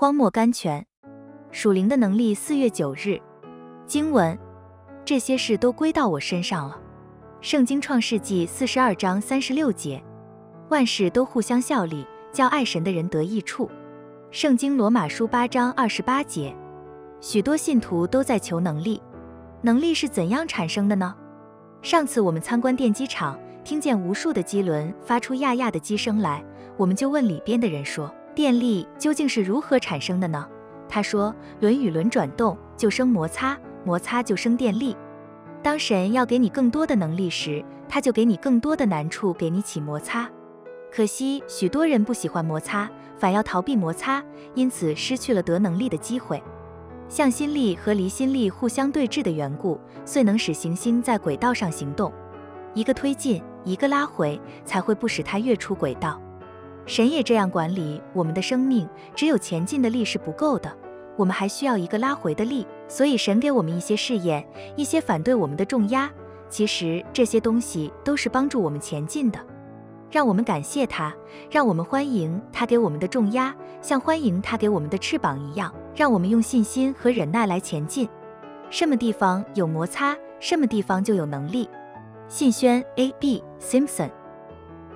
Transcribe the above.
荒漠甘泉，属灵的能力。四月九日，经文，这些事都归到我身上了。圣经创世纪四十二章三十六节，万事都互相效力，叫爱神的人得益处。圣经罗马书八章二十八节，许多信徒都在求能力，能力是怎样产生的呢？上次我们参观电机厂，听见无数的机轮发出呀呀的机声来，我们就问里边的人说。电力究竟是如何产生的呢？他说，轮与轮转动就生摩擦，摩擦就生电力。当神要给你更多的能力时，他就给你更多的难处，给你起摩擦。可惜许多人不喜欢摩擦，反要逃避摩擦，因此失去了得能力的机会。向心力和离心力互相对峙的缘故，遂能使行星在轨道上行动。一个推进，一个拉回，才会不使它跃出轨道。神也这样管理我们的生命，只有前进的力是不够的，我们还需要一个拉回的力。所以神给我们一些试验，一些反对我们的重压。其实这些东西都是帮助我们前进的。让我们感谢他，让我们欢迎他给我们的重压，像欢迎他给我们的翅膀一样，让我们用信心和忍耐来前进。什么地方有摩擦，什么地方就有能力。信宣 A. B. Simpson。